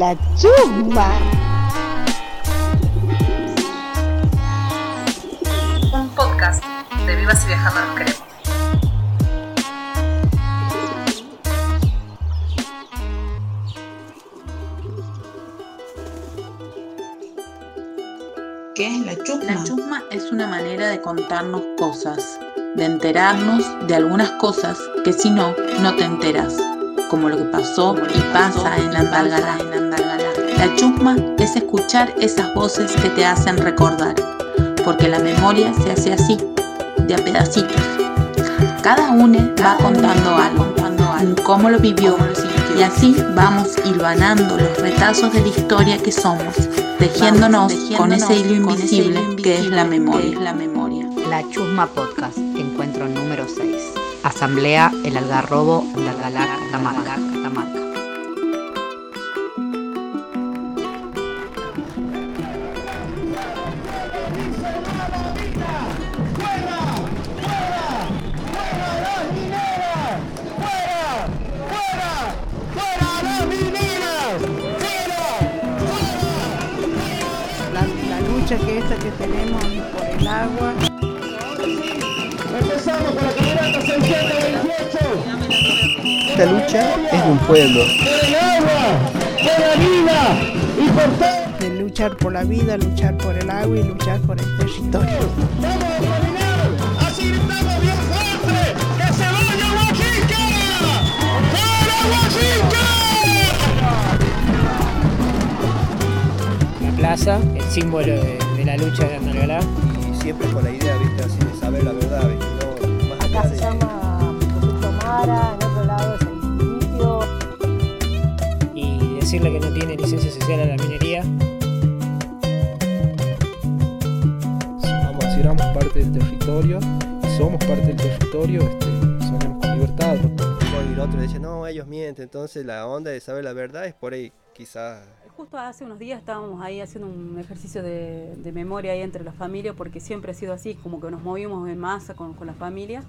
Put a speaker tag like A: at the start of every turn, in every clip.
A: la chusma.
B: Un podcast de Vivas y Viajando nos queremos.
C: ¿Qué es la chusma?
D: La chusma es una manera de contarnos cosas, de enterarnos de algunas cosas que si no, no te enteras, como lo que pasó y pasa en Andalgalá. La chusma es escuchar esas voces que te hacen recordar, porque la memoria se hace así, de a pedacitos. Cada uno va contando algo, cómo lo vivió, y así vamos hilvanando los retazos de la historia que somos, tejiéndonos con ese hilo invisible que es la memoria.
E: La Chusma Podcast, encuentro número 6. Asamblea El Algarrobo, Algalá, Catamarca.
F: Que tenemos por el agua.
G: Empezamos con la caminata 628.
H: Esta lucha es de un pueblo.
G: Por el agua, por la vida y por todo.
F: de luchar por la vida, luchar por el agua y luchar por el territorio.
G: Vamos a caminar. Así gritamos bien fuerte. ¡Que se vaya Huachica! ¡Fuera Huachica!
I: la plaza, el símbolo de la lucha de Andalgalá.
H: Y siempre con la idea, viste, así de saber la verdad, viste, no más
J: Acá
H: de...
J: se llama José Mara, en otro lado es el
I: y decirle que no tiene licencia social a la minería.
K: vamos a decir, éramos parte del territorio. Y somos parte del territorio, este, soñamos con libertad.
H: Y el otro dice, no, ellos mienten, entonces la onda de saber la verdad es por ahí, quizás...
L: Justo hace unos días estábamos ahí haciendo un ejercicio de, memoria ahí entre la familia, porque siempre ha sido así, como que nos movimos en masa con, con la familia.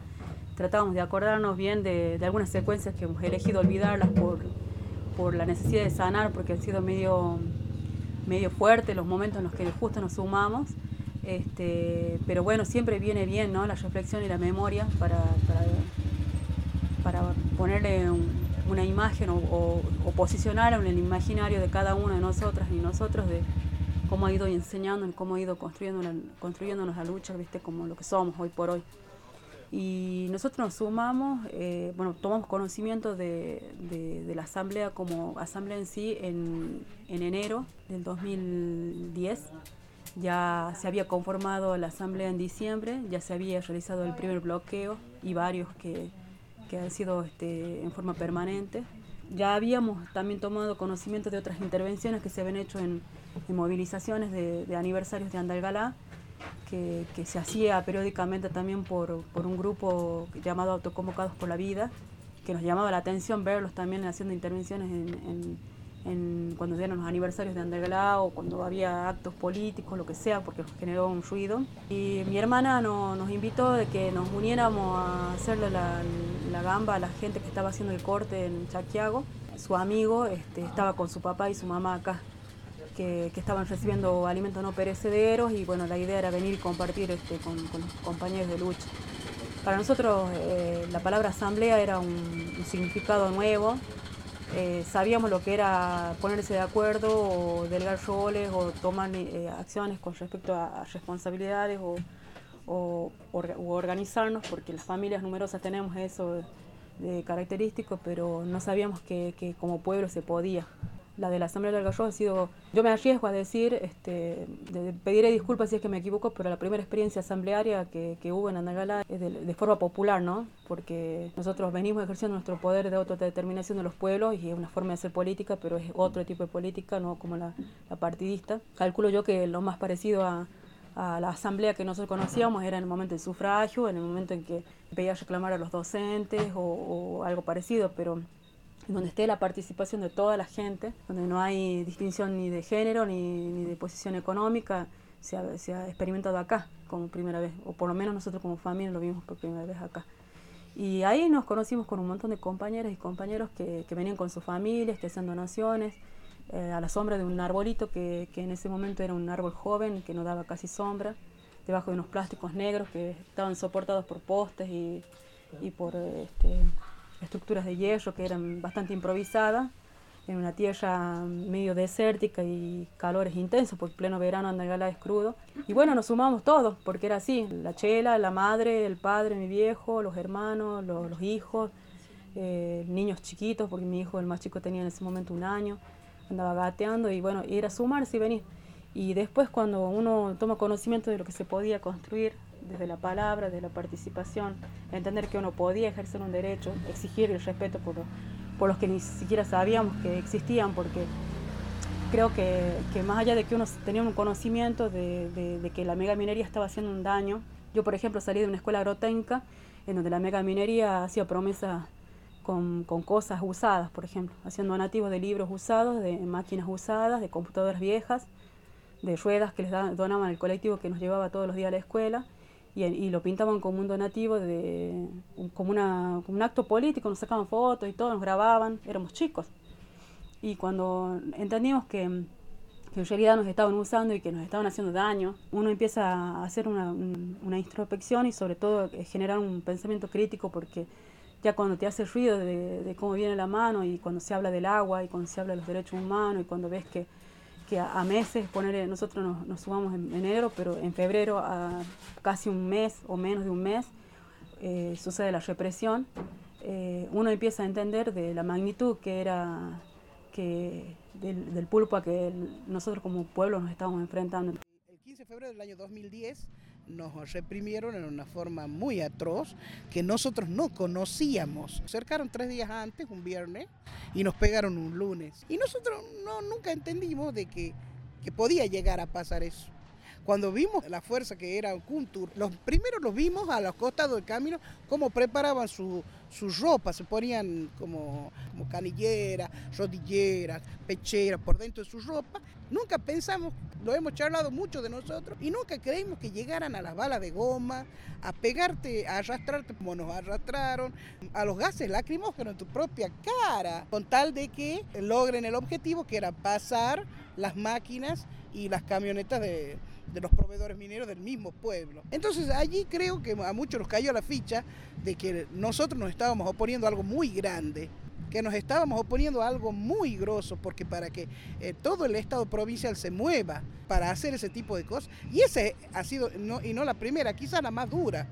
L: Tratábamos de acordarnos bien de, de algunas secuencias que hemos elegido olvidarlas por, por la necesidad de sanar, porque han sido medio, medio fuertes los momentos en los que justo nos sumamos. Este, pero bueno, siempre viene bien ¿no? la reflexión y la memoria para, para, para ponerle un- una imagen o, o- o posicionar en el imaginario de cada uno de nosotras y nosotros de cómo ha ido enseñando, cómo ha ido construyendo la- construyéndonos la lucha, viste, como lo que somos hoy por hoy. Y nosotros nos sumamos, eh, bueno, tomamos conocimiento de, de- de la asamblea como asamblea en sí en, en enero del 2010. Ya se había conformado la asamblea en diciembre, ya se había realizado el primer bloqueo y varios que, que han sido este, en forma permanente. Ya habíamos también tomado conocimiento de otras intervenciones que se habían hecho en, en movilizaciones de, de aniversarios de Andalgalá, que, que se hacía periódicamente también por, por un grupo llamado Autoconvocados por la Vida, que nos llamaba la atención verlos también haciendo intervenciones en, en- en cuando eran los aniversarios de Andalgalá o cuando había actos políticos, lo que sea, porque generó un ruido. Y mi hermana no- nos invitó de que nos uniéramos a hacerle la, la gamba a la gente que estaba haciendo el corte en Chaquiago. Su amigo este, estaba con su papá y su mamá acá que, que estaban recibiendo alimentos no perecederos y bueno, la idea era venir y compartir este, con, con los compañeros de lucha. Para nosotros eh, la palabra asamblea era un, un significado nuevo, Eh, sabíamos lo que era ponerse de acuerdo o delegar roles o tomar eh, acciones con respecto a, responsabilidades o, organizarnos, porque las familias numerosas tenemos eso de característico, pero no sabíamos que como pueblo se podía. La de la Asamblea del Algarrobo ha sido, yo me arriesgo a decir, este, de- pediré disculpas si es que me equivoco, pero la primera experiencia asamblearia que, que hubo en Andalgalá es de, de forma popular, ¿no? Porque nosotros venimos ejerciendo nuestro poder de autodeterminación de los pueblos y es una forma de hacer política, pero es otro tipo de política, no como la, la partidista. Calculo yo que lo más parecido a, a la asamblea que nosotros conocíamos era en el momento del sufragio, en el momento en que veía reclamar a los docentes o, o algo parecido, pero donde esté la participación de toda la gente, donde no hay distinción ni de género ni, ni de posición económica, se ha, se ha experimentado acá como primera vez, o por lo menos nosotros como familia lo vimos por primera vez acá. Y ahí nos conocimos con un montón de compañeras y compañeros que, que venían con sus familias, que hacían donaciones. eh, a la sombra de un arbolito que, que en ese momento era un árbol joven que no daba casi sombra, debajo de unos plásticos negros que estaban soportados por postes y, y por este, estructuras de hierro que eran bastante improvisadas, en una tierra medio desértica y calores intensos, porque pleno verano Andalgalá es crudo. Y bueno, nos sumamos todos, porque era así, la chela, la madre, el padre, mi viejo, los hermanos, los, hijos, eh, niños chiquitos, porque mi hijo, el más chico, tenía en ese momento un año, andaba gateando y bueno, era sumarse y venir. Y después cuando uno toma conocimiento de lo que se podía construir desde la palabra, de la participación, entender que uno podía ejercer un derecho, exigir el respeto por, los que ni siquiera sabíamos que existían, porque creo que, más allá de que uno tenía un conocimiento de, que la mega minería estaba haciendo un daño, yo por ejemplo salí de una escuela agrotécnica en donde la mega minería hacía promesas con, con, cosas usadas, por ejemplo, haciendo donativos de libros usados, de máquinas usadas, de computadoras viejas, de ruedas que les donaban al colectivo que nos llevaba todos los días a la escuela y, lo pintaban como un donativo, de, como, una, como un acto político, nos sacaban fotos y todo, nos grababan, éramos chicos. Y cuando entendimos que, en realidad nos estaban usando y que nos estaban haciendo daño, uno empieza a hacer una, una introspección y sobre todo generar un pensamiento crítico porque ya cuando te hace ruido de, cómo viene la mano y cuando se habla del agua y cuando se habla de los derechos humanos y cuando ves que, que a, a, meses, poner, nosotros nos, nos, sumamos en enero, pero en febrero a casi un mes o menos de un mes eh, sucede la represión, eh, uno empieza a entender de la magnitud que era que del, del pulpo a que el, nosotros como pueblo nos estábamos enfrentando.
A: El 15 de febrero del año 2010 nos reprimieron en una forma muy atroz que nosotros no conocíamos. Cercaron tres días antes, un viernes, y nos pegaron un lunes. Y nosotros no, nunca entendimos de que, que podía llegar a pasar eso. Cuando vimos la fuerza que era Kuntur, los primeros los vimos a los costados del camino, cómo preparaban su, su ropa, se ponían como, como canilleras, rodilleras, pecheras por dentro de su ropa. Nunca pensamos, lo hemos charlado mucho de nosotros, y nunca creímos que llegaran a las balas de goma, a pegarte, a arrastrarte como nos arrastraron, a los gases lacrimógenos en tu propia cara, con tal de que logren el objetivo que era pasar las máquinas y las camionetas de, los proveedores mineros del mismo pueblo. Entonces allí creo que a muchos nos cayó la ficha de que nosotros nos estábamos oponiendo a algo muy grande, que nos estábamos oponiendo a algo muy grosso, porque para que eh, todo el Estado provincial se mueva para hacer ese tipo de cosas, y ese ha sido, y no la primera, quizás la más dura,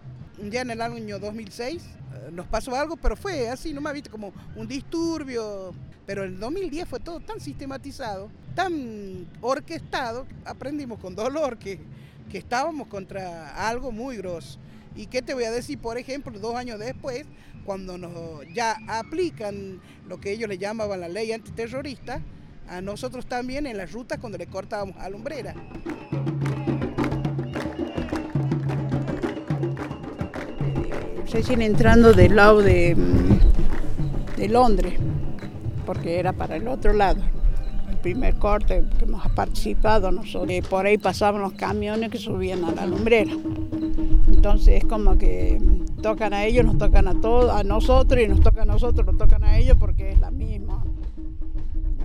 A: ya en el año 2006 eh, nos pasó algo, pero fue así, no me viste como un disturbio, pero en el 2010 fue todo tan sistematizado, tan orquestado, aprendimos con dolor que, que estábamos contra algo muy grosso. ¿Y qué te voy a decir? Por ejemplo, dos años después, cuando nos ya aplican lo que ellos le llamaban la ley antiterrorista, a nosotros también en las rutas cuando le cortábamos a lumbrera.
F: Recién entrando del lado de, de Londres, porque era para el otro lado primer corte que hemos participado nosotros. Por ahí pasaban los camiones que subían a la lumbrera. Entonces es como que tocan a ellos, nos tocan a todos, a nosotros y nos tocan a nosotros, nos tocan a ellos porque es la misma.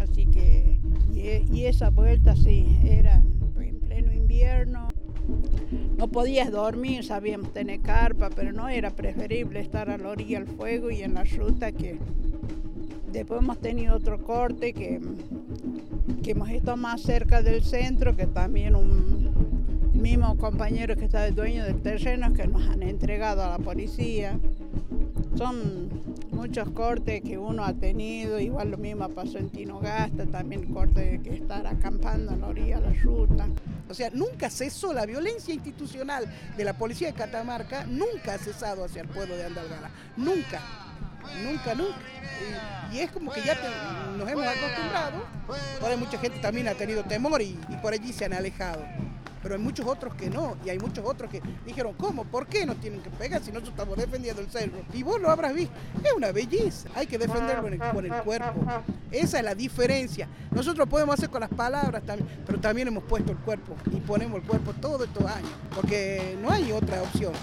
F: Así que, y, y esa vuelta sí, era en pleno invierno. No podías dormir, sabíamos tener carpa, pero no era preferible estar a la orilla del fuego y en la ruta que después hemos tenido otro corte que que hemos estado más cerca del centro, que también un mismo compañero que está el dueño del terreno que nos han entregado a la policía. Son muchos cortes que uno ha tenido, igual lo mismo pasó en Tinogasta, también corte de que estar acampando en la orilla de la ruta.
A: O sea, nunca cesó la violencia institucional de la policía de Catamarca, nunca ha cesado hacia el pueblo de Andalgala, nunca, nunca, nunca. Y, es como que ya nos hemos acostumbrado, ahí mucha gente también ha tenido temor y por allí se han alejado pero hay muchos otros que no, y hay muchos otros que dijeron, ¿cómo? ¿Por qué nos tienen que pegar si nosotros estamos defendiendo el cerro? Y vos lo habrás visto, es una belleza, hay que defenderlo con el cuerpo. Esa es la diferencia. Nosotros podemos hacer con las palabras también, pero también hemos puesto el cuerpo y ponemos el cuerpo todos estos años, porque no hay otra opción.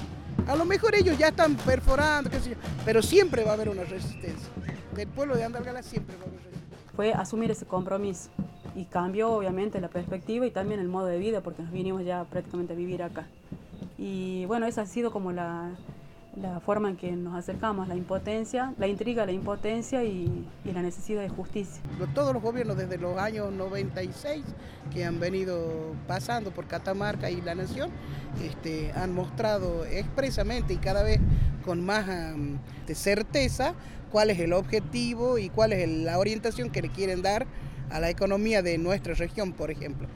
A: A lo mejor ellos ya están perforando, qué sé yo, pero siempre va a haber una resistencia. Del pueblo de Andalgala siempre va a haber resistencia.
L: Fue asumir ese compromiso y cambió obviamente la perspectiva y también el modo de vida porque nos vinimos ya prácticamente a vivir acá. Y bueno, esa ha sido como la, la forma en que nos acercamos, la impotencia, la intriga, la impotencia y, y, la necesidad de justicia.
A: Todos los gobiernos desde los años 96 que han venido pasando por Catamarca y la Nación este, han mostrado expresamente y cada vez con más um, de certeza cuál es el objetivo y cuál es la orientación que le quieren dar a la economía de nuestra región, por ejemplo.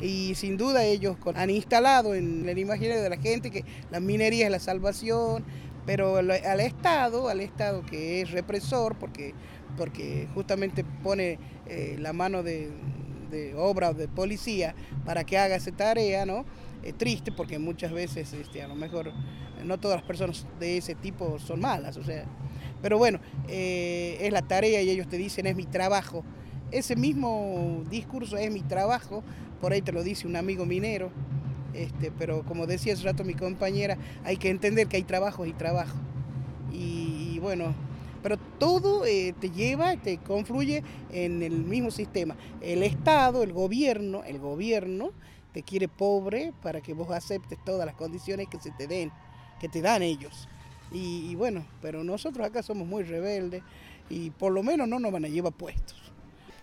A: Y sin duda ellos han instalado en el imaginario de la gente que la minería es la salvación, pero al Estado, al Estado que es represor, porque, porque justamente pone eh, la mano de, de obra o de policía para que haga esa tarea, ¿no? Es triste porque muchas veces este, a lo mejor no todas las personas de ese tipo son malas, o sea, pero bueno, eh, es la tarea y ellos te dicen es mi trabajo. Ese mismo discurso es mi trabajo, por ahí te lo dice un amigo minero, este, pero como decía hace rato mi compañera, hay que entender que hay trabajo y trabajo. Y, y bueno, pero todo eh, te lleva, te confluye en el mismo sistema. El Estado, el gobierno, el gobierno te quiere pobre para que vos aceptes todas las condiciones que se te den, que te dan ellos. Y, y, bueno, pero nosotros acá somos muy rebeldes y por lo menos no nos van a llevar puestos.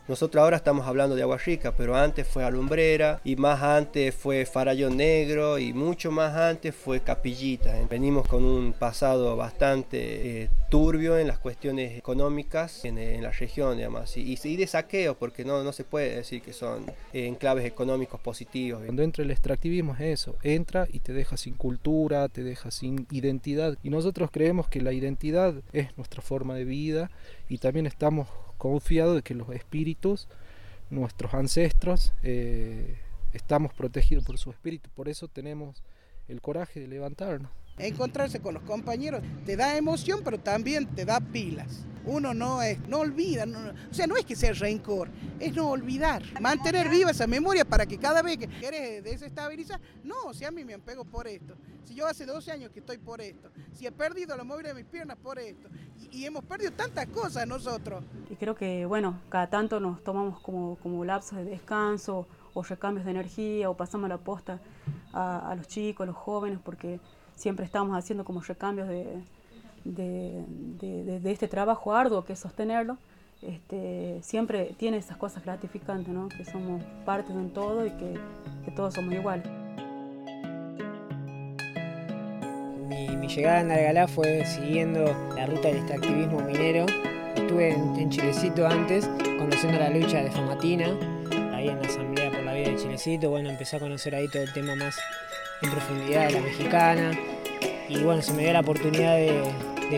H: Nosotros ahora estamos hablando de Agua Rica, pero antes fue Alumbrera y más antes fue Farallón Negro y mucho más antes fue Capillita. Venimos con un pasado bastante eh, turbio en las cuestiones económicas en, en la región, digamos, y, y, de saqueo, porque no, no se puede decir que son eh, enclaves económicos positivos.
K: Cuando entra el extractivismo es eso, entra y te deja sin cultura, te deja sin identidad. Y nosotros creemos que la identidad es nuestra forma de vida y también estamos confiado de que los espíritus, nuestros ancestros, eh, estamos protegidos por su espíritu. Por eso tenemos el coraje de levantarnos.
A: Encontrarse con los compañeros te da emoción, pero también te da pilas. Uno no es, no olvida, no, o sea, no es que sea rencor, es no olvidar, mantener viva esa memoria para que cada vez que quieres desestabilizar, no, si a mí me apego por esto, si yo hace 12 años que estoy por esto, si he perdido la movilidad de mis piernas por esto, y, y, hemos perdido tantas cosas nosotros.
L: Y creo que, bueno, cada tanto nos tomamos como, como lapsos de descanso o recambios de energía o pasamos la posta a, a los chicos, a los jóvenes, porque siempre estamos haciendo como recambios de, de, de, este trabajo arduo que es sostenerlo, este, siempre tiene esas cosas gratificantes, ¿no? que somos parte de un todo y que, todos somos iguales.
I: Mi, mi, llegada a Nargalá fue siguiendo la ruta del extractivismo minero. Estuve en, en Chilecito antes, conociendo la lucha de Famatina, ahí en la Asamblea por la Vida de Chilecito. Bueno, empecé a conocer ahí todo el tema más en profundidad de la mexicana. Y bueno, se me dio la oportunidad de,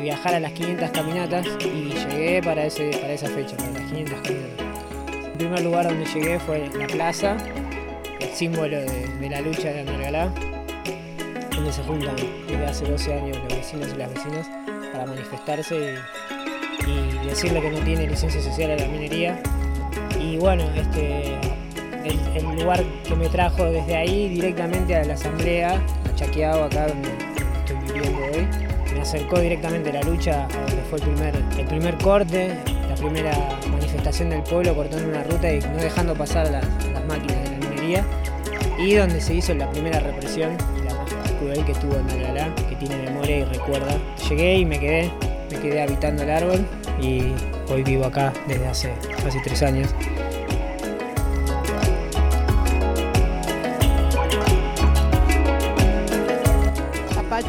I: viajar a las 500 caminatas y llegué para, ese, para esa fecha, para las 500 caminatas. El primer lugar donde llegué fue la plaza, el símbolo de, la lucha de Anargalá, donde se juntan desde hace 12 años los vecinos y las vecinas para manifestarse y, y decirle que no tiene licencia social a la minería. Y bueno, este, el, lugar que me trajo desde ahí directamente a la asamblea, a Chaqueado, acá donde, estoy viviendo hoy me acercó directamente a la lucha, donde fue el primer, el primer corte, la primera manifestación del pueblo cortando una ruta y no dejando pasar las, máquinas de la minería, y donde se hizo la primera represión, la más cruel que tuvo en Nagalá, que tiene memoria y recuerda. Llegué y me quedé, me quedé habitando el árbol y hoy vivo acá desde hace casi tres años.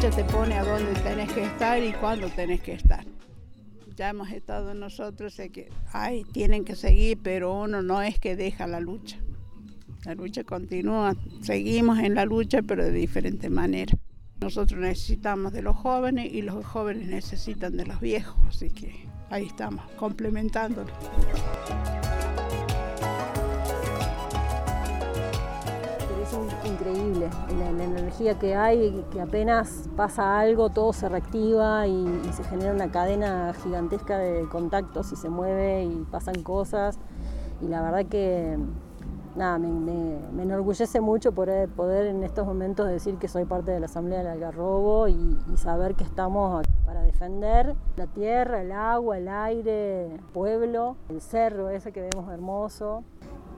F: Te pone a dónde tenés que estar y cuándo tenés que estar. Ya hemos estado nosotros, sé que ay, tienen que seguir, pero uno no es que deja la lucha. La lucha continúa, seguimos en la lucha, pero de diferente manera. Nosotros necesitamos de los jóvenes y los jóvenes necesitan de los viejos, así que ahí estamos, complementándolo.
J: Increíble la, energía que hay, que apenas pasa algo, todo se reactiva y, y, se genera una cadena gigantesca de contactos y se mueve y pasan cosas. Y la verdad que nada, me, me, me enorgullece mucho poder, poder, en estos momentos decir que soy parte de la Asamblea del Algarrobo y, y saber que estamos para defender la tierra, el agua, el aire, el pueblo, el cerro ese que vemos hermoso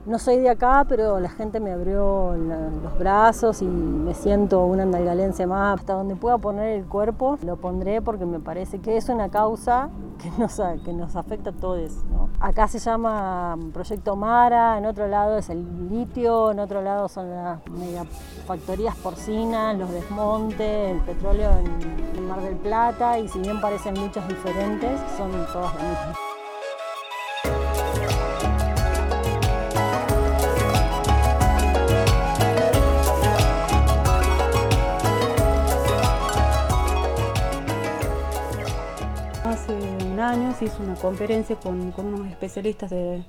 J: No soy de acá, pero la gente me abrió los brazos y me siento una andalgalense más. Hasta donde pueda poner el cuerpo, lo pondré porque me parece que es una causa que nos, afecta a todos. Acá se llama Proyecto Mara, en otro lado es el litio, en otro lado son las megafactorías porcinas, los desmontes, el petróleo en, en Mar del Plata y si bien parecen muchas diferentes, son todas las mismas.
L: Se hizo una conferencia con, con unos especialistas de,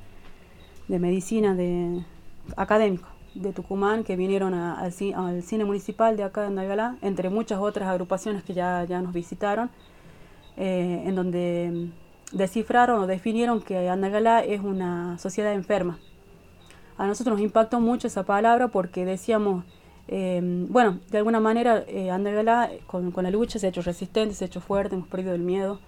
L: de medicina de, académicos de Tucumán que vinieron a- al, al cine municipal de acá de Andalgalá, entre muchas otras agrupaciones que ya, ya nos visitaron, eh, en donde descifraron o definieron que Andalgalá es una sociedad enferma. A nosotros nos impactó mucho esa palabra porque decíamos, eh, bueno, de alguna manera eh, Andalgalá con, con la lucha se ha hecho resistente, se ha hecho fuerte, hemos perdido el miedo,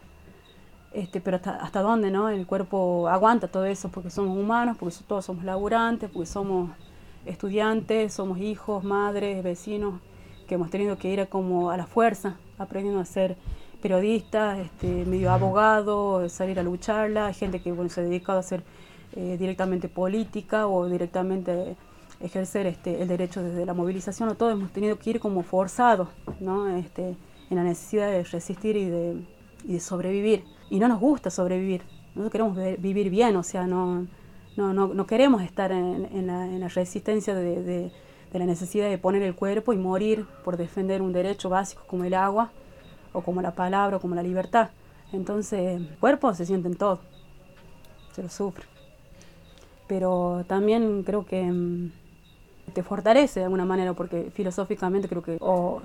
L: este, pero hasta, hasta dónde, ¿no? El cuerpo aguanta todo eso porque somos humanos, porque todos somos laburantes, porque somos estudiantes, somos hijos, madres, vecinos, que hemos tenido que ir a como a la fuerza, aprendiendo a ser periodistas, este, medio abogados, salir a lucharla, gente que bueno, se ha dedicado a hacer eh, directamente política o directamente ejercer este, el derecho desde la movilización, o todos hemos tenido que ir como forzados, ¿no? Este, en la necesidad de resistir y de, y de sobrevivir. Y no nos gusta sobrevivir, nosotros queremos ve- vivir bien, o sea, no, no, no, no queremos estar en, en la, en la resistencia de, de- de la necesidad de poner el cuerpo y morir por defender un derecho básico como el agua, o como la palabra, o como la libertad. Entonces, el cuerpo se siente en todo, se lo sufre. Pero también creo que mm, te fortalece de alguna manera, porque filosóficamente creo que, o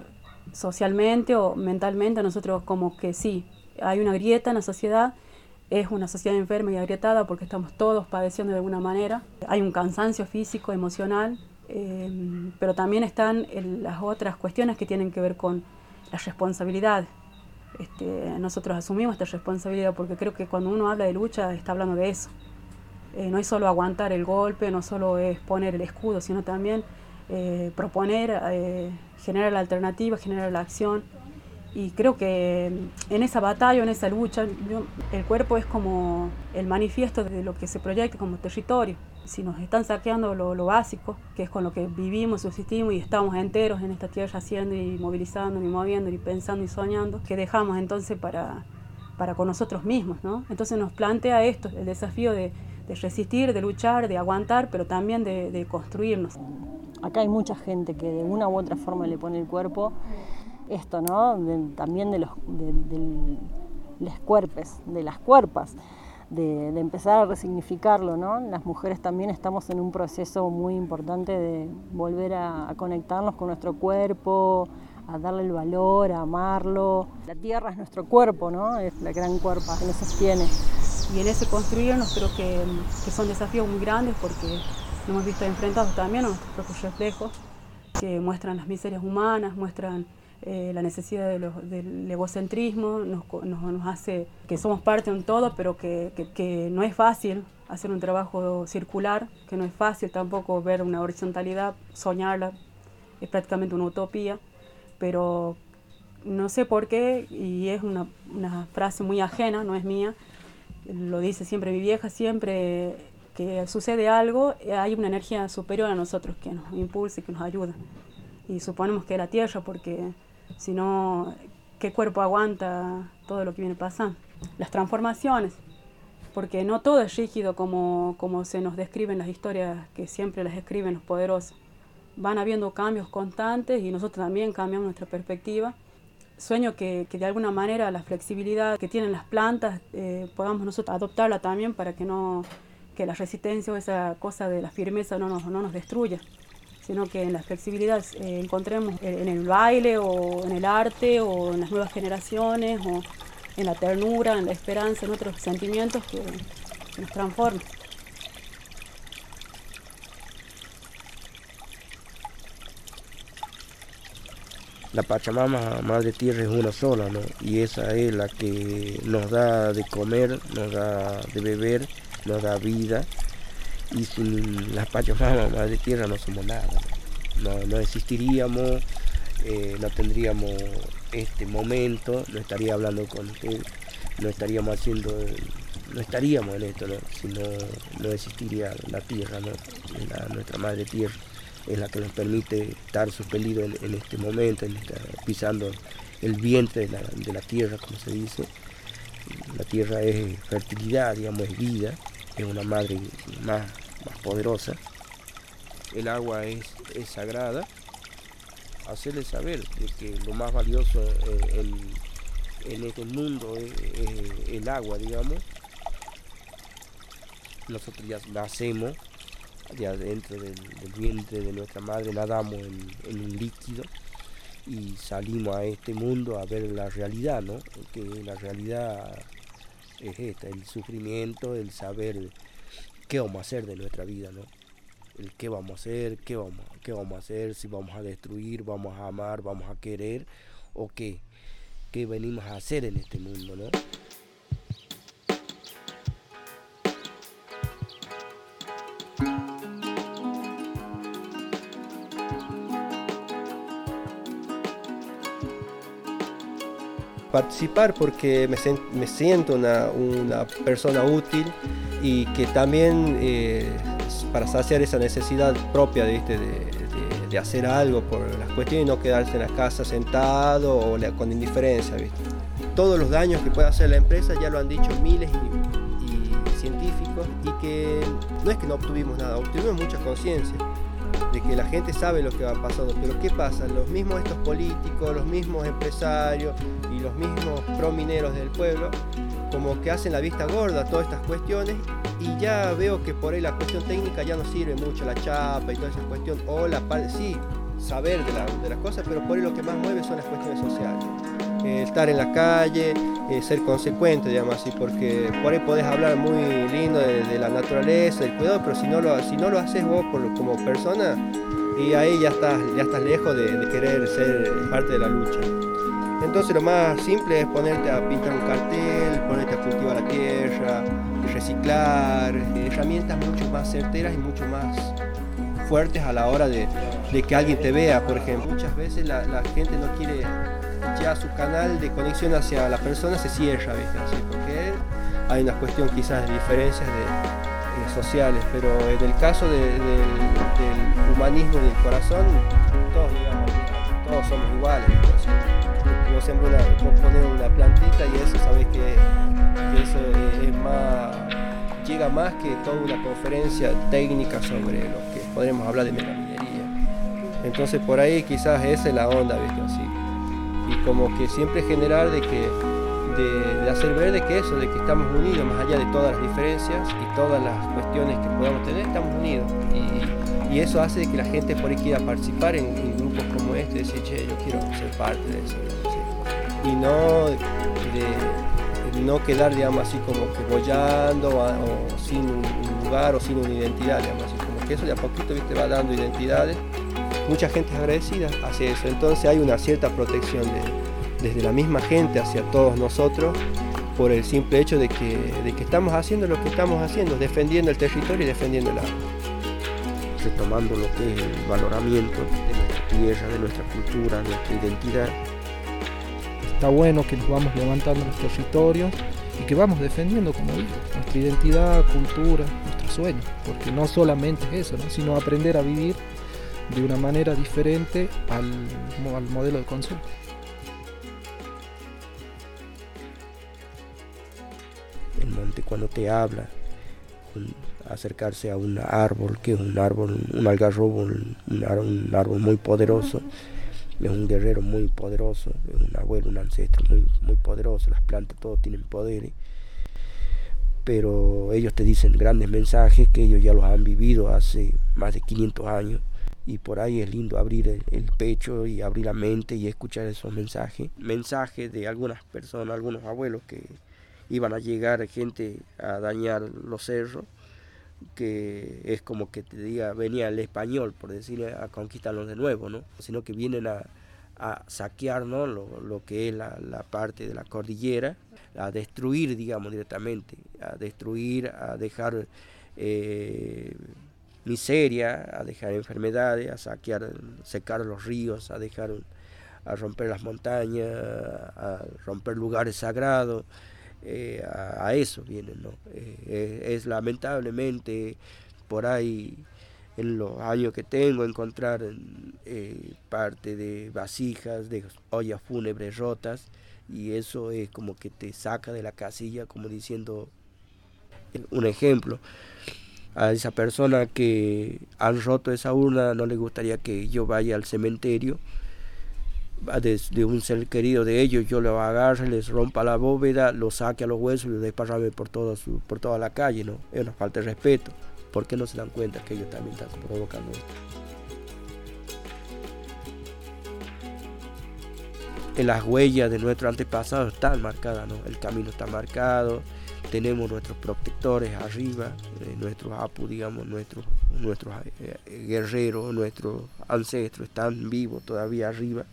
L: socialmente o mentalmente, nosotros como que sí, hay una grieta en la sociedad, es una sociedad enferma y agrietada porque estamos todos padeciendo de alguna manera, hay un cansancio físico, emocional, eh, pero también están el- las otras cuestiones que tienen que ver con las responsabilidades. Este, nosotros asumimos esta responsabilidad porque creo que cuando uno habla de lucha está hablando de eso. Eh, no es solo aguantar el golpe, no solo es poner el escudo, sino también eh, proponer, eh, generar la alternativa, generar la acción. Y creo que en esa batalla, en esa lucha, yo- el cuerpo es como el manifiesto de lo que se proyecta como territorio. Si nos están saqueando lo, lo básico, que es con lo que vivimos, subsistimos y estamos enteros en esta tierra haciendo y movilizando y moviendo y pensando y soñando, que dejamos entonces para, para con nosotros mismos, ¿no? Entonces nos plantea esto, el desafío de, de resistir, de luchar, de aguantar, pero también de, de construirnos.
J: Acá hay mucha gente que de una u otra forma le pone el cuerpo esto, ¿no? De- también de los de, del- les cuerpes, de las cuerpas, de, de empezar a resignificarlo, ¿no? Las mujeres también estamos en un proceso muy importante de volver a, a conectarnos con nuestro cuerpo, a darle el valor, a amarlo. La tierra es nuestro cuerpo, ¿no? Es la gran cuerpa que nos sostiene.
L: Y en ese construirnos creo que, que son desafíos muy grandes porque nos hemos visto enfrentados también a nuestros propios reflejos que muestran las miserias humanas, muestran eh, la necesidad de del egocentrismo, nos, nos- nos hace que somos parte de un todo, pero que, que- que no es fácil hacer un trabajo circular, que no es fácil tampoco ver una horizontalidad, soñarla, es prácticamente una utopía, pero no sé por qué, y es una, una frase muy ajena, no es mía, lo dice siempre mi vieja, siempre que sucede algo, hay una energía superior a nosotros que nos impulsa y que nos ayuda. Y suponemos que la tierra, porque si no, ¿qué cuerpo aguanta todo lo que viene pasando? Las transformaciones, porque no todo es rígido como, como se nos describen las historias que siempre las escriben los poderosos. Van habiendo cambios constantes y nosotros también cambiamos nuestra perspectiva sueño que, que de alguna manera la flexibilidad que tienen las plantas eh, podamos nosotros adoptarla también para que no que la resistencia o esa cosa de la firmeza no nos, no nos destruya sino que en la flexibilidad eh, encontremos en, en el baile o en el arte o en las nuevas generaciones o en la ternura, en la esperanza, en otros sentimientos que, que nos transformen.
C: La Pachamama, Madre Tierra, es una sola, ¿no? Y esa es la que nos da de comer, nos da de beber, nos da vida Y sin las Pachamamas, Madre Tierra, no somos nada. No, no existiríamos, eh, no tendríamos este momento, no estaría hablando con usted, no estaríamos haciendo, no estaríamos en esto, ¿no? si no, no existiría la tierra. La- nuestra madre tierra es la que nos permite estar suspendido en, en este momento, pisando el vientre de la, de la tierra, como se dice. La tierra es fertilidad, digamos, es vida, es una madre más poderosa. El agua es, es sagrada. Hacerle saber de que lo más valioso eh, en, en este mundo es, el agua, digamos. Nosotros ya nacemos ya dentro del, del vientre de nuestra madre, nadamos en, en un líquido y salimos a este mundo a ver la realidad, ¿no? Que la realidad es esta, el sufrimiento, el saber qué vamos a hacer de nuestra vida, ¿no? El qué vamos a hacer, qué vamos, qué vamos a hacer, si vamos a destruir, vamos a amar, vamos a querer, o qué, qué venimos a hacer en este mundo, ¿no?
H: Participar porque me, me siento una, persona útil y que también eh, para saciar esa necesidad propia. De, de- hacer algo por las cuestiones y no quedarse en la casa sentado o con indiferencia. ¿viste? Todos los daños que puede hacer la empresa ya lo han dicho miles y, y científicos y que no es que no obtuvimos nada, obtuvimos mucha conciencia de que la gente sabe lo que va pasando, pero ¿qué pasa? Los mismos estos políticos, los mismos empresarios y los mismos promineros del pueblo, como que hacen la vista gorda a todas estas cuestiones y ya veo que por ahí la cuestión técnica ya no sirve mucho, la chapa y toda esa cuestión, o la parte, sí, saber de, la- de las cosas, pero por ahí lo que más mueve son las cuestiones sociales. Eh, estar en la calle, eh, ser consecuente, digamos así, porque por ahí podés hablar muy lindo de, la naturaleza, del cuidado, pero si no lo, si no lo haces vos como persona, y ahí ya estás, ya estás lejos de, de querer ser parte de la lucha. Entonces lo más simple es ponerte a pintar un cartel, ponerte a cultivar la tierra, reciclar, eh, herramientas mucho más certeras y mucho más fuertes a la hora de, que alguien te vea, por ejemplo. Muchas veces la gente no quiere, ya su canal de conexión hacia la persona se cierra, ¿viste? Así, porque hay una cuestión quizás de diferencias de, eh, sociales, pero en el caso de- del- humanismo y del corazón, todos, digamos, todos somos iguales. como siempre una, poner una plantita y eso sabes que, eso es, es más llega más que toda una conferencia técnica sobre lo que podremos hablar de megaminería. Entonces por ahí quizás esa es la onda, ¿viste? Así. Y como que siempre generar de que de, hacer ver de que eso, de que estamos unidos más allá de todas las diferencias y todas las cuestiones que podamos tener, estamos unidos. Y, y eso hace que la gente por ahí quiera participar en, grupos como este, decir, che, yo quiero ser parte de eso. ¿sí? Y no de, no quedar, digamos, así como que bollando o, sin un un lugar o sin una identidad, digamos, así como que eso de a poquito, viste, va dando identidades. Mucha gente es agradecida hacia eso, entonces hay una cierta protección de- desde la misma gente hacia todos nosotros por el simple hecho de que, de que estamos haciendo lo que estamos haciendo, defendiendo el territorio y defendiendo el agua.
C: retomando lo que es el valoramiento de nuestra tierra, de nuestra cultura, nuestra identidad.
K: Está bueno que nos vamos levantando los territorios y que vamos defendiendo, como digo, nuestra identidad, cultura, nuestros sueños, porque no solamente es eso, ¿no? sino aprender a vivir de una manera diferente al, al modelo de consumo.
C: El monte cuando te habla, acercarse a un árbol, que es un árbol, un algarrobo, un, un ar- un árbol muy poderoso, es un guerrero muy poderoso, es un abuelo, un ancestro muy, muy poderoso, las plantas todos tienen poderes, pero ellos te dicen grandes mensajes que ellos ya los han vivido hace más de 500 años y por ahí es lindo abrir el, pecho y abrir la mente y escuchar esos mensajes, mensajes de algunas personas, algunos abuelos que iban a llegar gente a dañar los cerros, que es como que te diga, venía el español, por decir, a conquistarlos de nuevo, ¿no? Sino que vienen a, saquear ¿no? lo, lo que es la, la parte de la cordillera, a destruir, digamos, directamente, a destruir, a dejar eh, miseria, a dejar enfermedades, a saquear, secar los ríos, a dejar a romper las montañas, a romper lugares sagrados, eh, a, eso viene, ¿no? Eh, es lamentablemente por ahí en los años que tengo encontrar parte de vasijas, de ollas fúnebres rotas y eso es como que te saca de la casilla como diciendo un ejemplo a esa persona que han roto esa urna no le gustaría que yo vaya al cementerio de, un ser querido de ellos yo lo agarre, les rompa la bóveda, lo saque a los huesos y lo desparrame por toda, su, por toda la calle, ¿no? Es una falta de respeto. ¿Por qué no se dan cuenta que ellos también están provocando esto? En las huellas de nuestros antepasados están marcadas, ¿no? El camino está marcado, tenemos nuestros protectores arriba, eh, nuestros apus, digamos, nuestros, nuestros eh, guerreros, nuestros ancestros están vivos todavía arriba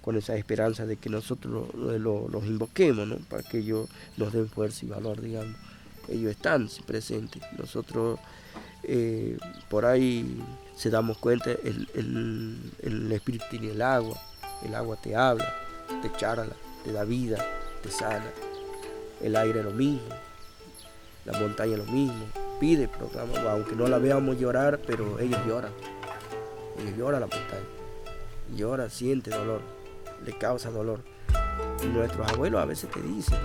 C: con esa esperanza de que nosotros los invoquemos, ¿no? para que ellos nos den fuerza y valor, digamos. Ellos están presentes. Nosotros eh, por ahí se damos cuenta, el, el, espíritu tiene el agua, el agua te habla, te charla, te da vida, te sana. El aire lo mismo, la montaña lo mismo. Pide, proclama, aunque no la veamos llorar, pero ellos lloran. Ellos lloran la montaña. Llora, siente dolor le causa dolor. Y nuestros abuelos a veces te dicen,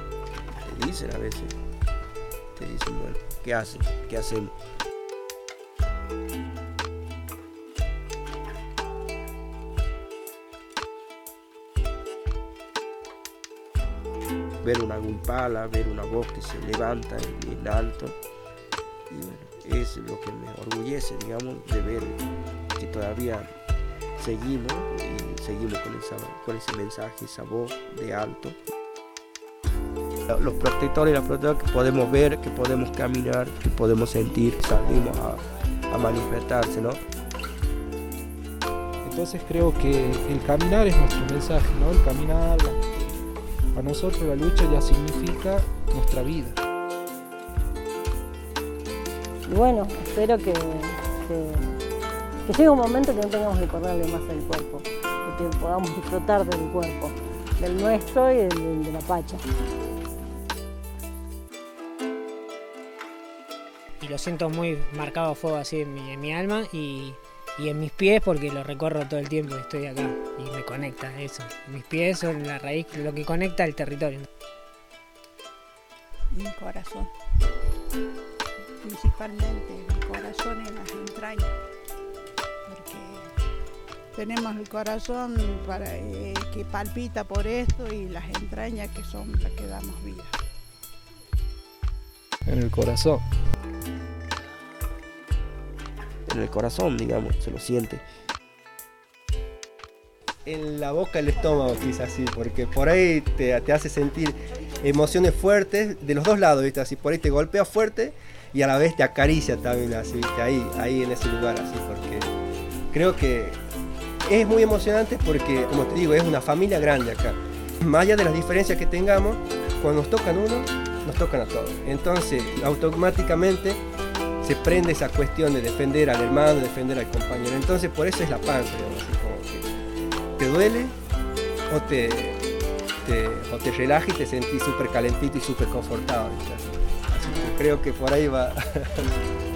C: te dicen a veces, te dicen, bueno, ¿qué hacen? ¿Qué hacemos? Ver una guipala, ver una voz que se levanta en, alto. Es lo que me orgullece, digamos, de ver que todavía seguimos y seguimos con ese mensaje, esa voz de alto. Los protectores y las protectoras que podemos ver, que podemos caminar, que podemos sentir, salimos a, a manifestarse, ¿no?
K: Entonces creo que el caminar es nuestro mensaje, ¿no? El caminar, para nosotros la lucha ya significa nuestra vida.
J: Y bueno, espero que que llegue un momento que no tengamos que correrle más al cuerpo, que podamos disfrutar del cuerpo, del nuestro y del, de la pacha.
I: Y lo siento muy marcado a fuego así en mi, alma y, en mis pies porque lo recorro todo el tiempo, estoy acá y me conecta eso. Mis pies son la raíz, lo que conecta el territorio.
F: Mi corazón, principalmente mi corazón en las entrañas tenemos el corazón para, eh, que palpita por esto y las entrañas que son las que damos vida.
K: En el corazón.
C: En el corazón, digamos, se lo siente.
H: En la boca, el estómago, quizás así, porque por ahí te, hace sentir emociones fuertes de los dos lados, ¿viste? Así por ahí te golpea fuerte y a la vez te acaricia también, así, ¿viste? Ahí, ahí en ese lugar, así, porque creo que es muy emocionante porque, como te digo, es una familia grande acá. Más allá de las diferencias que tengamos, cuando nos tocan uno, nos tocan a todos. Entonces, automáticamente se prende esa cuestión de defender al hermano, defender al compañero. Entonces, por eso es la panza, te duele o te, o te relaja y te sentís súper calentito y súper confortado. creo que por ahí va.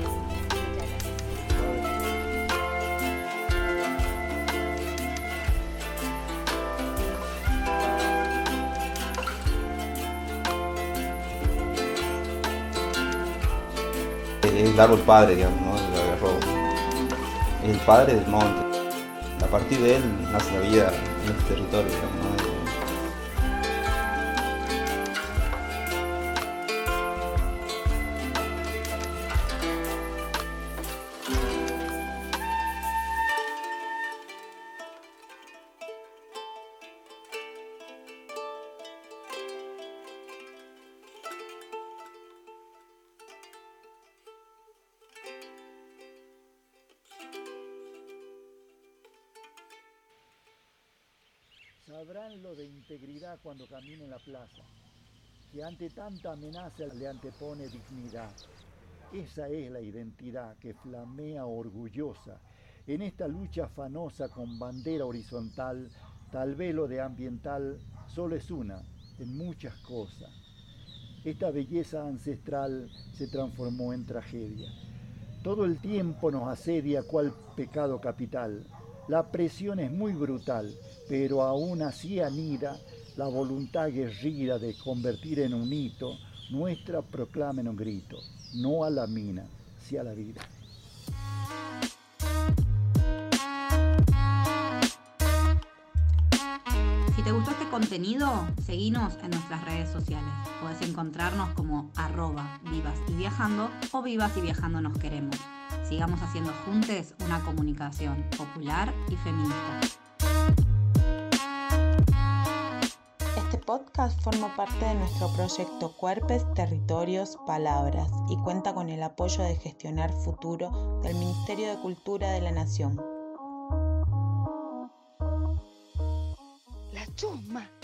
M: el árbol padre, digamos, ¿no? algarrobo. Es el padre del monte. A partir de él nace la vida en este territorio, digamos, ¿no?
N: Cuando camine en la plaza, que ante tanta amenaza le antepone dignidad. Esa es la identidad que flamea orgullosa en esta lucha afanosa con bandera horizontal. Tal vez lo de ambiental solo es una en muchas cosas. Esta belleza ancestral se transformó en tragedia. Todo el tiempo nos asedia cual pecado capital. La presión es muy brutal, pero aún así anida la voluntad guerrida de convertir en un hito nuestra proclama en un grito, no a la mina, sí a la vida.
E: Si te gustó este contenido, seguinos en nuestras redes sociales. Podés encontrarnos como arroba vivas y viajando o vivas y viajando nos queremos. Sigamos haciendo juntos una comunicación popular y feminista.
D: Podcast forma parte de nuestro proyecto Cuerpes, Territorios, Palabras y cuenta con el apoyo de Gestionar Futuro del Ministerio de Cultura de la Nación.
A: La chusma.